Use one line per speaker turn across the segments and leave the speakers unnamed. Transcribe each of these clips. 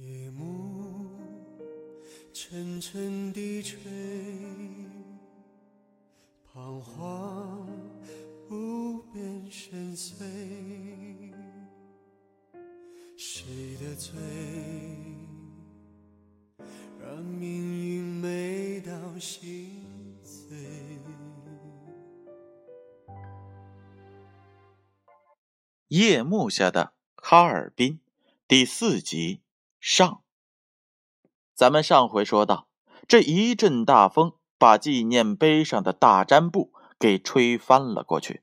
夜幕沉沉低垂，彷徨无边深邃。谁的罪，让命运美到心碎？
夜幕下的哈尔滨第四集上。咱们上回说到，这一阵大风把纪念碑上的大毡布给吹翻了过去，“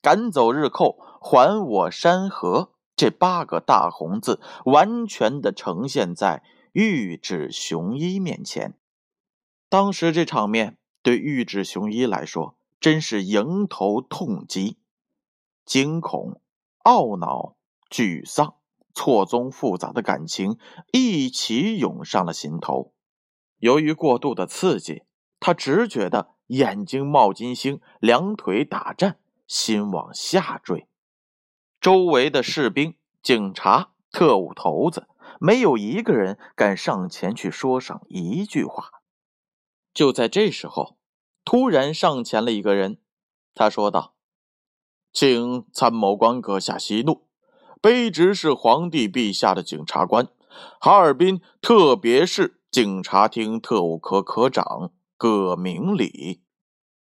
赶走日寇，还我山河”这八个大红字完全的呈现在玉指雄一面前。当时这场面对玉指雄一来说，真是迎头痛击，惊恐、懊恼、沮丧。错综复杂的感情一起涌上了心头。由于过度的刺激，他只觉得眼睛冒金星，两腿打颤，心往下坠。周围的士兵、警察、特务头子，没有一个人敢上前去说上一句话。就在这时候，突然上前了一个人，他说道：“请参谋官阁下息怒。”卑职是皇帝陛下的检察官，哈尔滨特别市警察厅特务科科长葛明礼。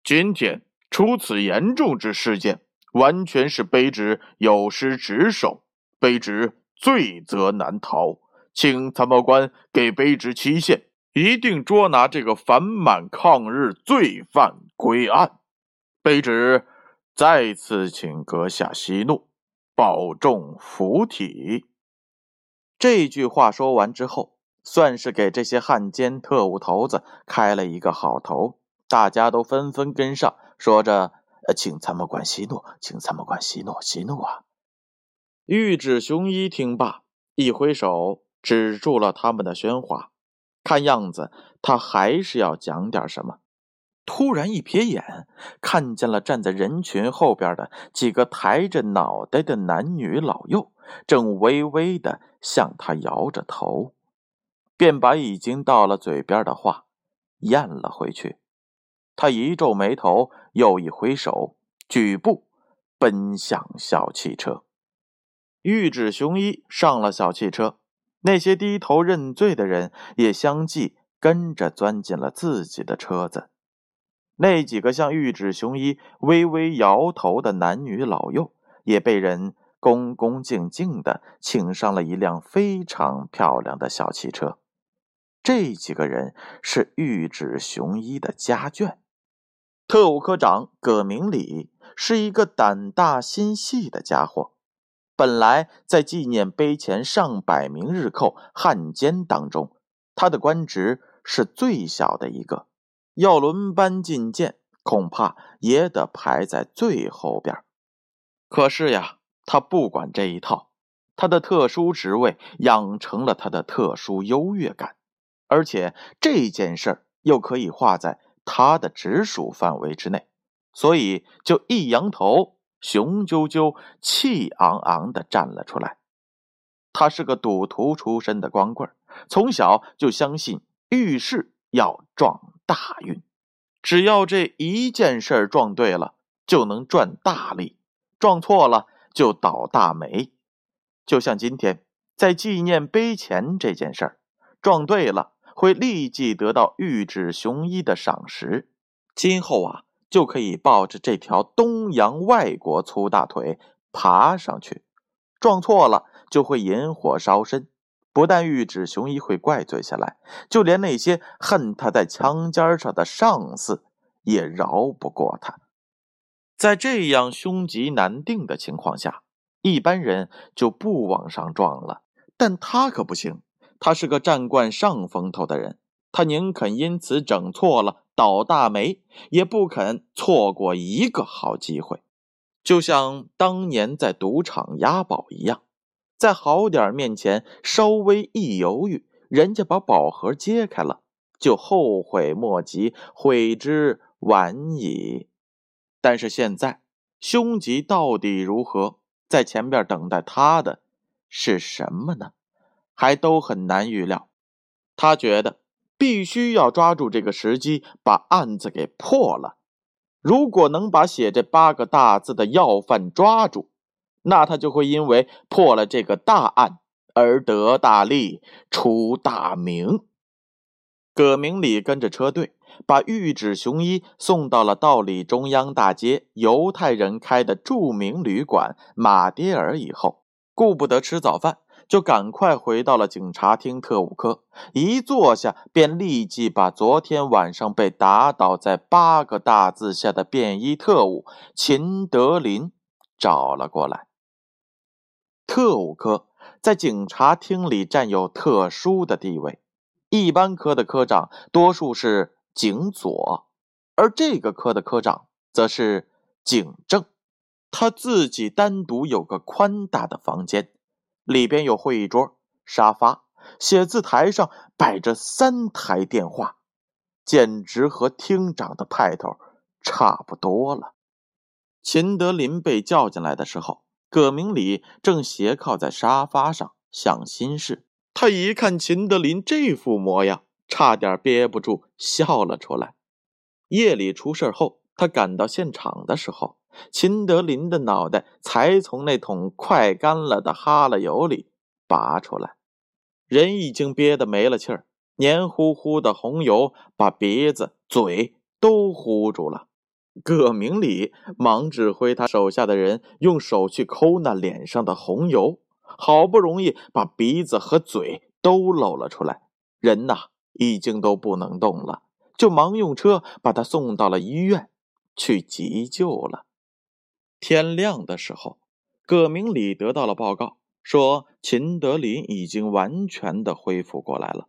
今天出此严重之事件，完全是卑职有失职守，卑职罪责难逃，请参谋官给卑职期限，一定捉拿这个反满抗日罪犯归案。卑职再次请阁下息怒。保重福体。这句话说完之后，算是给这些汉奸特务头子开了一个好头。大家都纷纷跟上，说着：“请参谋官息怒，请参谋官息怒，息怒啊！”玉指雄一听罢，一挥手止住了他们的喧哗。看样子，他还是要讲点什么。突然一瞥眼，看见了站在人群后边的几个抬着脑袋的男女老幼，正微微的向他摇着头，便把已经到了嘴边的话咽了回去。他一皱眉头，又一挥手，举步奔向小汽车。玉指雄一上了小汽车，那些低头认罪的人也相继跟着钻进了自己的车子。那几个向玉指雄一微微摇头的男女老幼，也被人恭恭敬敬的请上了一辆非常漂亮的小汽车。这几个人是玉指雄一的家眷。特务科长葛明礼是一个胆大心细的家伙，本来在纪念碑前上百名日寇汉奸当中，他的官职是最小的一个。要轮班进谏，恐怕也得排在最后边。可是呀，他不管这一套，他的特殊职位养成了他的特殊优越感，而且这件事儿又可以划在他的直属范围之内，所以就一扬头，雄赳赳、气昂昂的站了出来。他是个赌徒出身的光棍，从小就相信遇事要撞。大运，只要这一件事儿撞对了，就能赚大利；撞错了就倒大霉。就像今天在纪念碑前这件事儿，撞对了会立即得到玉指雄一的赏识，今后啊就可以抱着这条东洋外国粗大腿爬上去；撞错了就会引火烧身。不但玉指雄一会怪罪下来，就连那些恨他在枪尖上的上司也饶不过他。在这样凶吉难定的情况下，一般人就不往上撞了。但他可不行，他是个占惯上风头的人，他宁肯因此整错了倒大霉，也不肯错过一个好机会。就像当年在赌场押宝一样。在好点面前，稍微一犹豫，人家把宝盒揭开了，就后悔莫及，悔之晚矣。但是现在，凶吉到底如何？在前边等待他的是什么呢？还都很难预料。他觉得必须要抓住这个时机，把案子给破了。如果能把写这八个大字的要犯抓住，那他就会因为破了这个大案而得大利、出大名。葛明礼跟着车队，把玉指雄一送到了道里中央大街犹太人开的著名旅馆马迭尔以后，顾不得吃早饭。就赶快回到了警察厅特务科，一坐下便立即把昨天晚上被打倒在八个大字下的便衣特务秦德林找了过来。特务科在警察厅里占有特殊的地位，一般科的科长多数是警佐，而这个科的科长则是警正，他自己单独有个宽大的房间。里边有会议桌、沙发，写字台上摆着三台电话，简直和厅长的派头差不多了。秦德林被叫进来的时候，葛明礼正斜靠在沙发上想心事。他一看秦德林这副模样，差点憋不住笑了出来。夜里出事后，他赶到现场的时候。秦德林的脑袋才从那桶快干了的哈喇油里拔出来，人已经憋得没了气儿，黏糊糊的红油把鼻子、嘴都糊住了。葛明礼忙指挥他手下的人用手去抠那脸上的红油，好不容易把鼻子和嘴都露了出来，人呐已经都不能动了，就忙用车把他送到了医院去急救了。天亮的时候，葛明礼得到了报告，说秦德林已经完全的恢复过来了。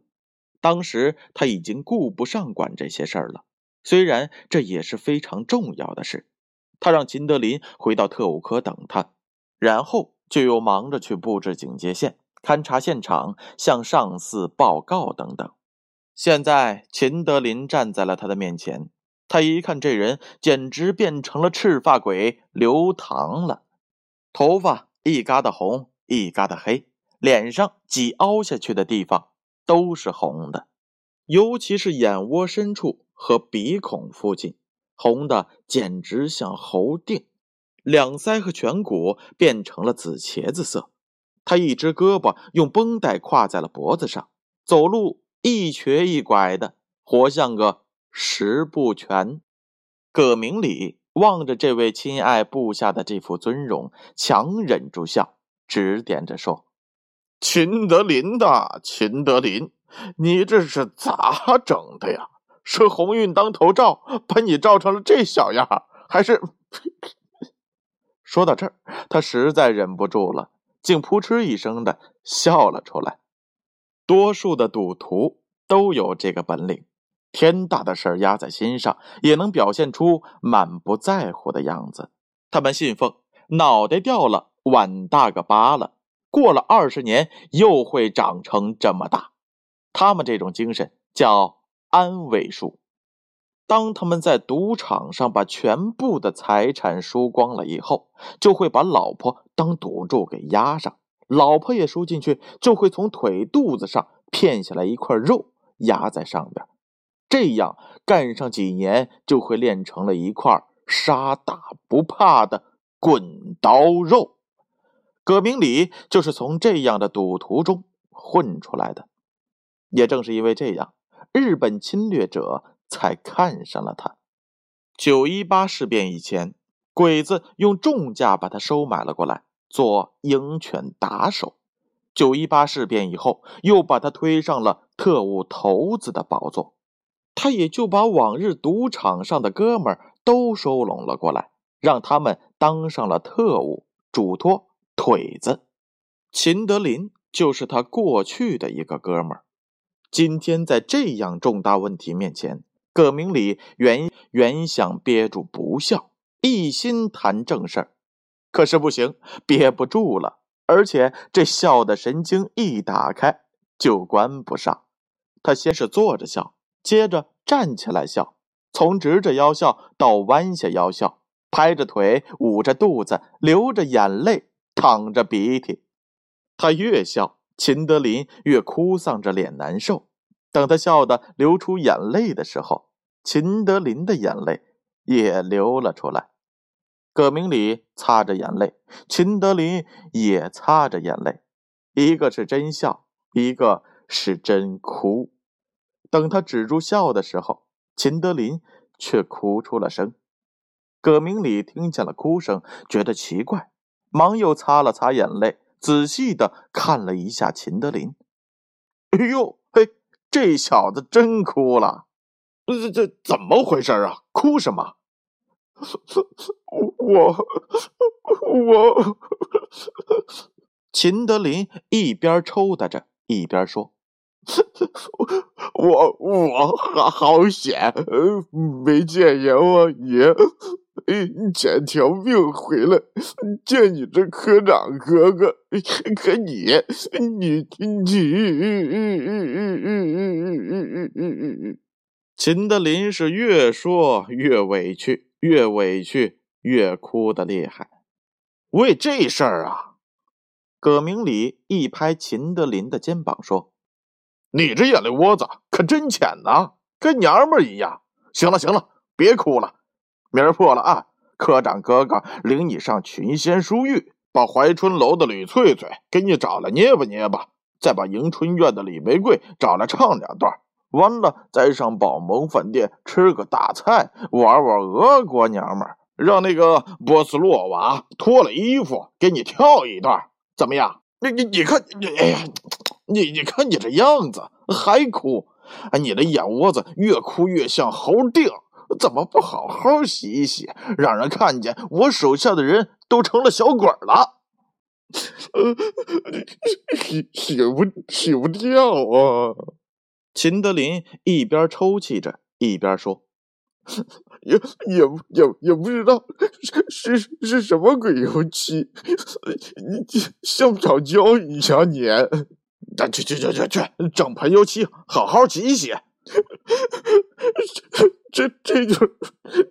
当时他已经顾不上管这些事儿了，虽然这也是非常重要的事。他让秦德林回到特务科等他，然后就又忙着去布置警戒线、勘察现场、向上司报告等等。现在秦德林站在了他的面前。他一看这人，简直变成了赤发鬼刘唐了，头发一疙瘩红，一疙瘩黑，脸上挤凹下去的地方都是红的，尤其是眼窝深处和鼻孔附近，红的简直像猴腚，两腮和颧骨变成了紫茄子色。他一只胳膊用绷带挎在了脖子上，走路一瘸一拐的，活像个。十不全，葛明礼望着这位亲爱部下的这副尊容，强忍住笑，指点着说：“秦德林的秦德林，你这是咋整的呀？是鸿运当头照，把你照成了这小样，还是？” 说到这儿，他实在忍不住了，竟扑哧一声的笑了出来。多数的赌徒都有这个本领。天大的事儿压在心上，也能表现出满不在乎的样子。他们信奉脑袋掉了，碗大个疤了，过了二十年又会长成这么大。他们这种精神叫安慰术。当他们在赌场上把全部的财产输光了以后，就会把老婆当赌注给压上，老婆也输进去，就会从腿肚子上片下来一块肉压在上边。这样干上几年，就会练成了一块杀打不怕的滚刀肉。葛明礼就是从这样的赌徒中混出来的。也正是因为这样，日本侵略者才看上了他。九一八事变以前，鬼子用重价把他收买了过来，做鹰犬打手。九一八事变以后，又把他推上了特务头子的宝座。他也就把往日赌场上的哥们儿都收拢了过来，让他们当上了特务，嘱托腿子。秦德林就是他过去的一个哥们儿。今天在这样重大问题面前，葛明礼原原想憋住不笑，一心谈正事儿，可是不行，憋不住了，而且这笑的神经一打开就关不上。他先是坐着笑。接着站起来笑，从直着腰笑到弯下腰笑，拍着腿，捂着肚子，流着眼泪，淌着鼻涕。他越笑秦德林越哭丧着脸难受。等他笑得流出眼泪的时候，秦德林的眼泪也流了出来。葛明礼擦着眼泪，秦德林也擦着眼泪，一个是真笑，一个是真哭。等他止住笑的时候，秦德林却哭出了声。葛明礼听见了哭声，觉得奇怪，忙又擦了擦眼泪，仔细的看了一下秦德林。哎呦，嘿，这小子真哭了！这这怎么回事啊？哭什么？
我我……
秦德林一边抽打着，一边说。
我我好好险，没见阎王爷，捡条命回来见你这科长哥哥，可你你
你，秦德林是越说越委屈，越委屈越哭的厉害。为这事儿啊，葛明礼一拍秦德林的肩膀说。你这眼泪窝子可真浅呐，跟娘们一样。行了行了，别哭了。明儿破了案，科长哥哥领你上群仙书寓，把怀春楼的吕翠翠给你找来捏吧捏吧，再把迎春院的李玫瑰找来唱两段。完了，再上宝蒙饭店吃个大菜，玩玩俄国娘们，让那个波斯洛娃脱了衣服给你跳一段，怎么样？你你你看，你哎呀！你你看你这样子还哭，你的眼窝子越哭越像猴腚，怎么不好好洗一洗？让人看见我手下的人都成了小鬼了，
洗洗不洗不掉啊！
秦德林一边抽泣着一边说：“
也也也也不知道是是是什么鬼油漆，你像不胶一样粘。”
去去去去去，整盆油漆，好好洗一洗。
这这就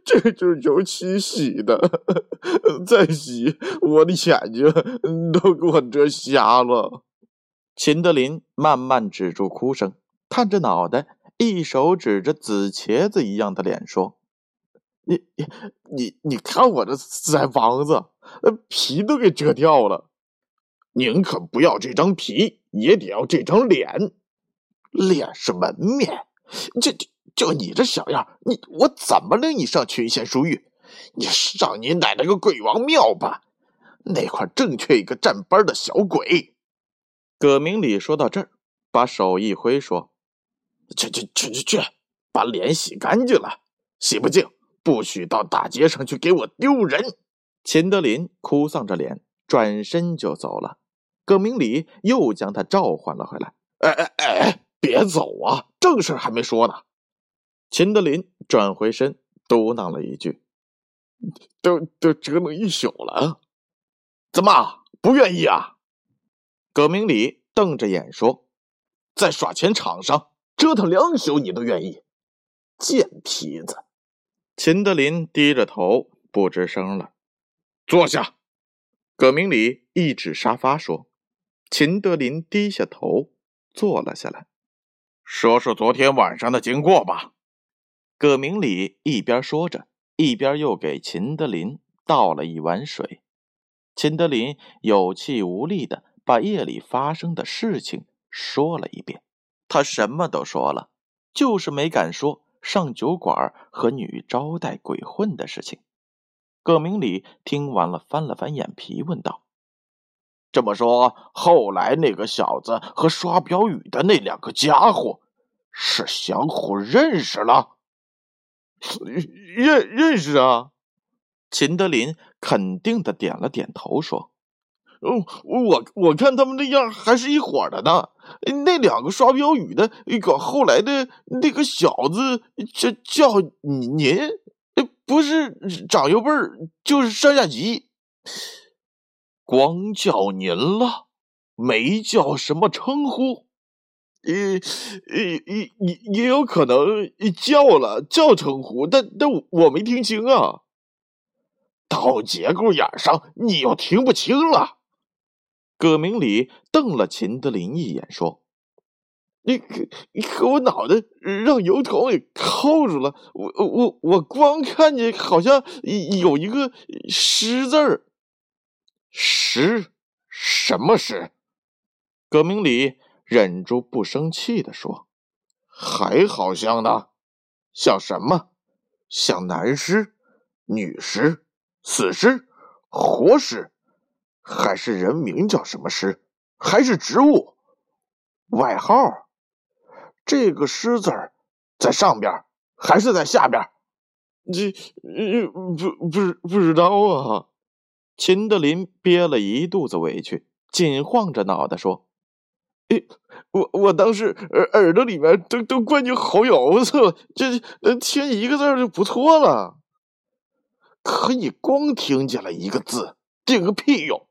这就是油漆洗的，再洗我的眼睛都给我遮瞎了。
秦德林慢慢止住哭声，探着脑袋，一手指着紫茄子一样的脸说：“
你你你看我这腮帮子，皮都给遮掉了。
宁可不要这张皮。”也得要这张脸，脸是门面。这这就你这小样，你我怎么领你上群贤书玉？你上你奶奶个鬼王庙吧！那块正缺一个站班的小鬼。葛明礼说到这儿，把手一挥说：“去去去去去，把脸洗干净了。洗不净，不许到大街上去给我丢人。”秦德林哭丧着脸，转身就走了。葛明礼又将他召唤了回来。哎哎哎，别走啊！正事还没说呢。秦德林转回身，嘟囔了一句：“
都都折腾一宿了，
怎么不愿意啊？”葛明礼瞪着眼说：“在耍钱场上折腾两宿，你都愿意？贱坯子！”秦德林低着头不吱声了。坐下。葛明礼一指沙发说。秦德林低下头，坐了下来，说说昨天晚上的经过吧。葛明礼一边说着，一边又给秦德林倒了一碗水。秦德林有气无力的把夜里发生的事情说了一遍。他什么都说了，就是没敢说上酒馆和女招待鬼混的事情。葛明礼听完了，翻了翻眼皮，问道。这么说，后来那个小子和刷标语的那两个家伙是相互认识了？
认认识啊？
秦德林肯定的点了点头，说：“
哦，我我看他们那样还是一伙的呢。那两个刷标语的，搞后来的那个小子叫叫您，不是长幼辈就是上下级。”
光叫您了，没叫什么称呼，
也也也也也有可能叫了叫称呼，但但我没听清啊。
到节骨眼上，你又听不清了。
葛明礼瞪了秦德林一眼，说：“
你可你可我脑袋让油桶给扣住了，我我我光看见好像有一个尸字儿。
尸？什么尸？”葛明礼忍住不生气的说：“
还好像呢，像什么？像男尸、女尸、死尸、活尸。”还是人名叫什么尸？还是植物外号？这个“尸”字儿在上边还是在下边？这不不不知道啊！
秦德林憋了一肚子委屈，紧晃着脑袋说：“
哎，我我当时耳耳朵里面都都灌进猴油子了，这听一个字就不错了。可你光听见了一个字，顶个屁用！”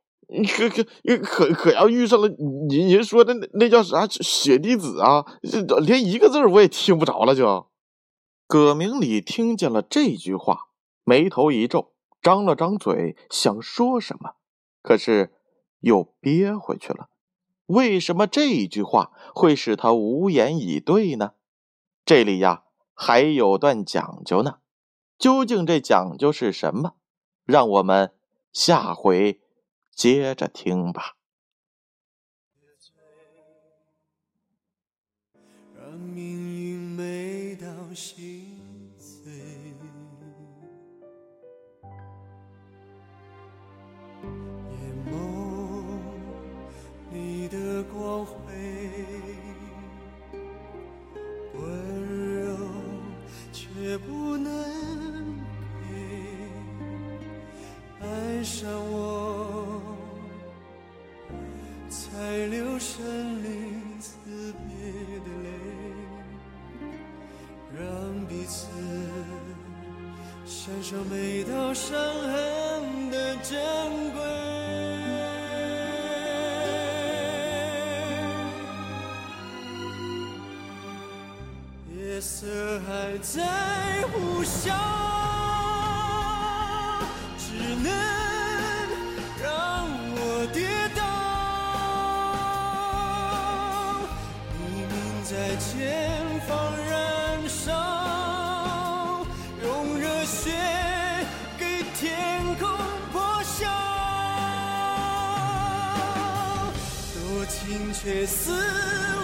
可可可可要遇上了您您说的那那叫啥血滴子啊，连一个字我也听不着了。就
葛明礼听见了这句话，眉头一皱，张了张嘴想说什么，可是又憋回去了。为什么这一句话会使他无言以对呢？这里呀还有段讲究呢。究竟这讲究是什么？让我们下回。接着听吧。让命运每到心色还在呼啸只能让我跌倒。黎明在前方燃烧。用热血给天空破晓多情却似